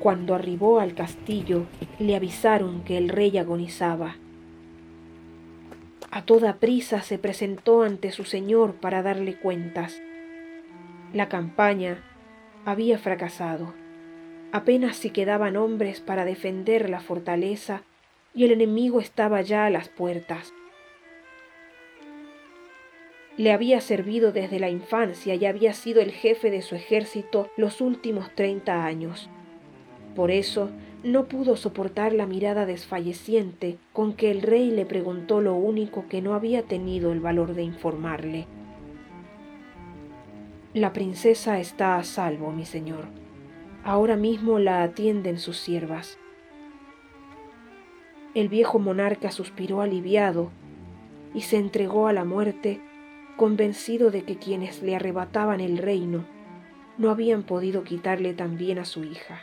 Cuando arribó al castillo, le avisaron que el rey agonizaba. A toda prisa se presentó ante su señor para darle cuentas. La campaña había fracasado. Apenas si quedaban hombres para defender la fortaleza y el enemigo estaba ya a las puertas. Le había servido desde la infancia y había sido el jefe de su ejército los últimos treinta años. Por eso no pudo soportar la mirada desfalleciente con que el rey le preguntó lo único que no había tenido el valor de informarle. La princesa está a salvo, mi señor. Ahora mismo la atienden sus siervas. El viejo monarca suspiró aliviado y se entregó a la muerte convencido de que quienes le arrebataban el reino no habían podido quitarle también a su hija.